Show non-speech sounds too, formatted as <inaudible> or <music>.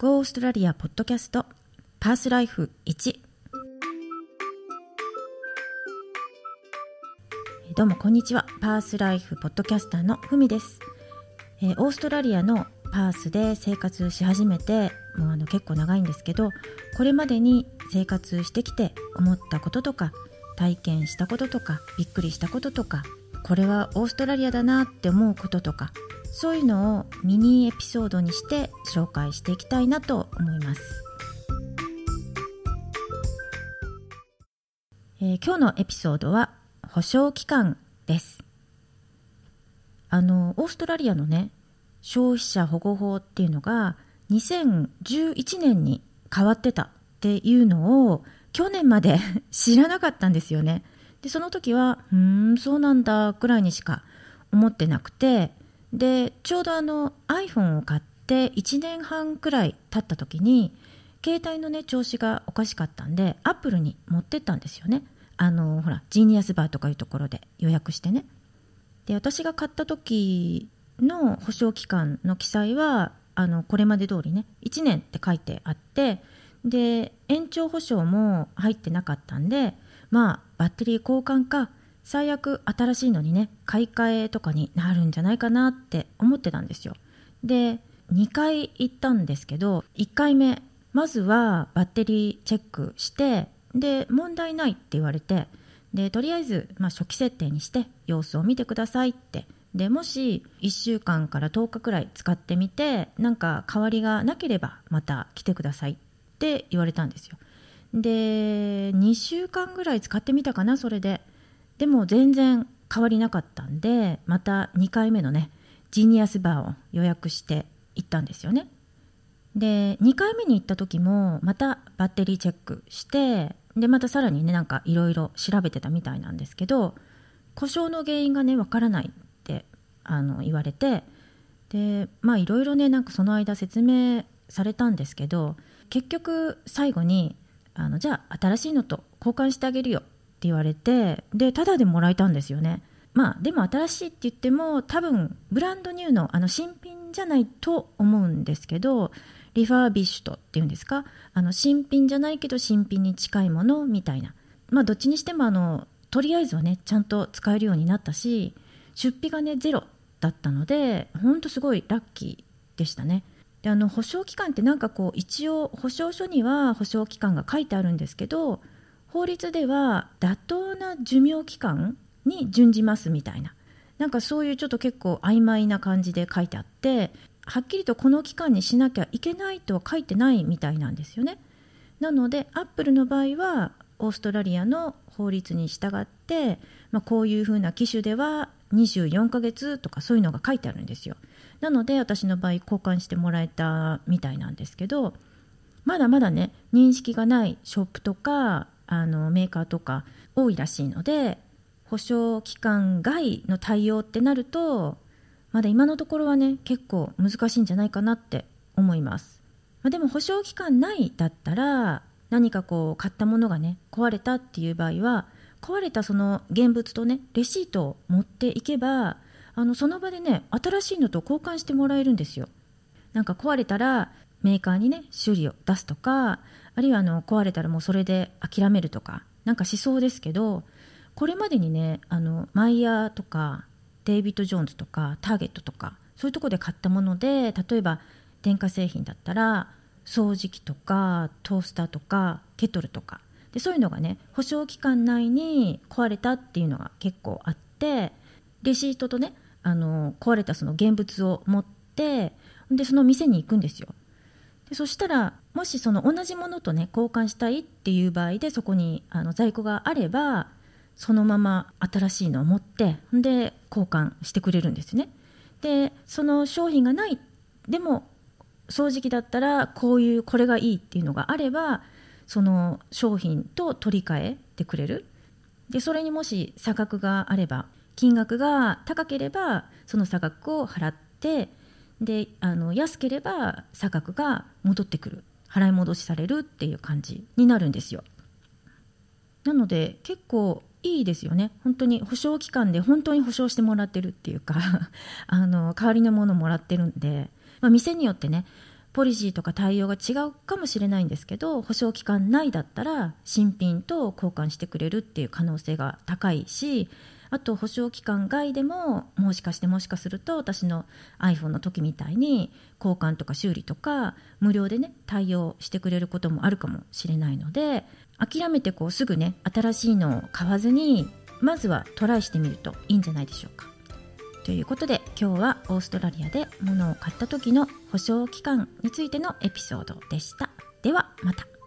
Go オーストラリアポッドキャストパースライフ1どうもこんにちは。パースライフポッドキャスターのふみです、えー、オーストラリアのパースで生活し始めてもうあの結構長いんですけどこれまでに生活してきて思ったこととか体験したこととかびっくりしたこととかこれはオーストラリアだなって思うこととかそういうのをミニエピソードにして紹介していきたいなと思います、えー、今日のエピソードは保証期間ですあのオーストラリアのね消費者保護法っていうのが2011年に変わってたっていうのを去年まで <laughs> 知らなかったんですよね。でその時はうんそうなんだくらいにしか思ってなくてでちょうどあの iPhone を買って1年半くらい経った時に携帯のね調子がおかしかったんでアップルに持ってったんですよね。あのほらジーニアスバーとかいうところで予約してね。で私が買った時の保証期間の記載はあのこれまで通りね1年って書いてあってで延長保証も入ってなかったんでまあバッテリー交換か最悪新しいのにね買い替えとかになるんじゃないかなって思ってたんですよ。で2回行ったんですけど1回目まずはバッテリーチェックしてで問題ないって言われてでとりあえず、まあ、初期設定にして様子を見てくださいって。でもし1週間から10日くらい使ってみてなんか変わりがなければまた来てくださいって言われたんですよ。で2週間ぐらい使ってみたかなそれで。でも全然変わりなかったんでまた2回目のねジーニアスバーを予約して行ったんですよね。で2回目に行った時もまたバッテリーチェックしてでまたさらにねなんかいろいろ調べてたみたいなんですけど故障の原因がねわからないってあの言われてでまあいろいろねなんかその間説明されたんですけど結局最後にあのじゃあ新しいのと交換してあげるよ言われてでタダでもらえたんですよね。まあでも新しいって言っても多分ブランドニューのあの新品じゃないと思うんですけどリファービッシュトっていうんですか？あの新品じゃないけど新品に近いものみたいな。まあどっちにしてもあのとりあえずはねちゃんと使えるようになったし出費がねゼロだったのでほんとすごいラッキーでしたね。であの保証期間ってなんかこう一応保証書には保証期間が書いてあるんですけど法律では妥当な寿命期間に準じますみたいな。なんかそういうちょっと結構曖昧な感じで書いてあってはっきりとこの期間にしなきゃいけないとは書いてないみたいなんですよね。なのでアップルの場合はオーストラリアの法律に従って、まあ、こういうふうな機種では24ヶ月とかそういうのが書いてあるんですよ。なので私の場合交換してもらえたみたいなんですけどまだまだね認識がないショップとかあのメーカーとか多いらしいので保証期間外の対応ってなるとまだ今のところはね結構難しいんじゃないかなって思います、まあ、でも保証期間内だったら何かこう買ったものがね壊れたっていう場合は壊れたその現物とねレシートを持っていけばあのその場でね新しいのと交換してもらえるんですよ。なんか壊れたらメーカーにね修理を出すとかあるいはあの壊れたらもうそれで諦めるとかなんかしそうですけどこれまでにねあのマイヤーとかデイビッド・ジョーンズとかターゲットとかそういうとこで買ったもので例えば電化製品だったら掃除機とかトースターとかケトルとかでそういうのがね保証期間内に壊れたっていうのが結構あってレシートとねあの壊れたその現物を持ってでその店に行くんですよ。でそしたらもしその同じものとね交換したいっていう場合でそこにあの在庫があればそのまま新しいのを持ってで交換してくれるんですね。でその商品がないでも掃除機だったらこういうこれがいいっていうのがあればその商品と取り替えてくれる。でそれにもし差額があれば金額が高ければその差額を払ってであの安ければ差額が戻ってくる。払い戻しされるっていう感じになるんですよ。なので結構いいですよね。本当に保証期間で本当に保証してもらってるっていうか <laughs> あの代わりのものもらってるんで、まあ、店によってねポリシーとか対応が違うかもしれないんですけど保証期間内だったら新品と交換してくれるっていう可能性が高いしあと保証期間外でももしかしてもしかすると私の iPhone の時みたいに交換とか修理とか無料でね対応してくれることもあるかもしれないので諦めてこうすぐね新しいのを買わずにまずはトライしてみるといいんじゃないでしょうか。ということで今日はオーストラリアで物を買った時の保証期間についてのエピソードでした。ではまた。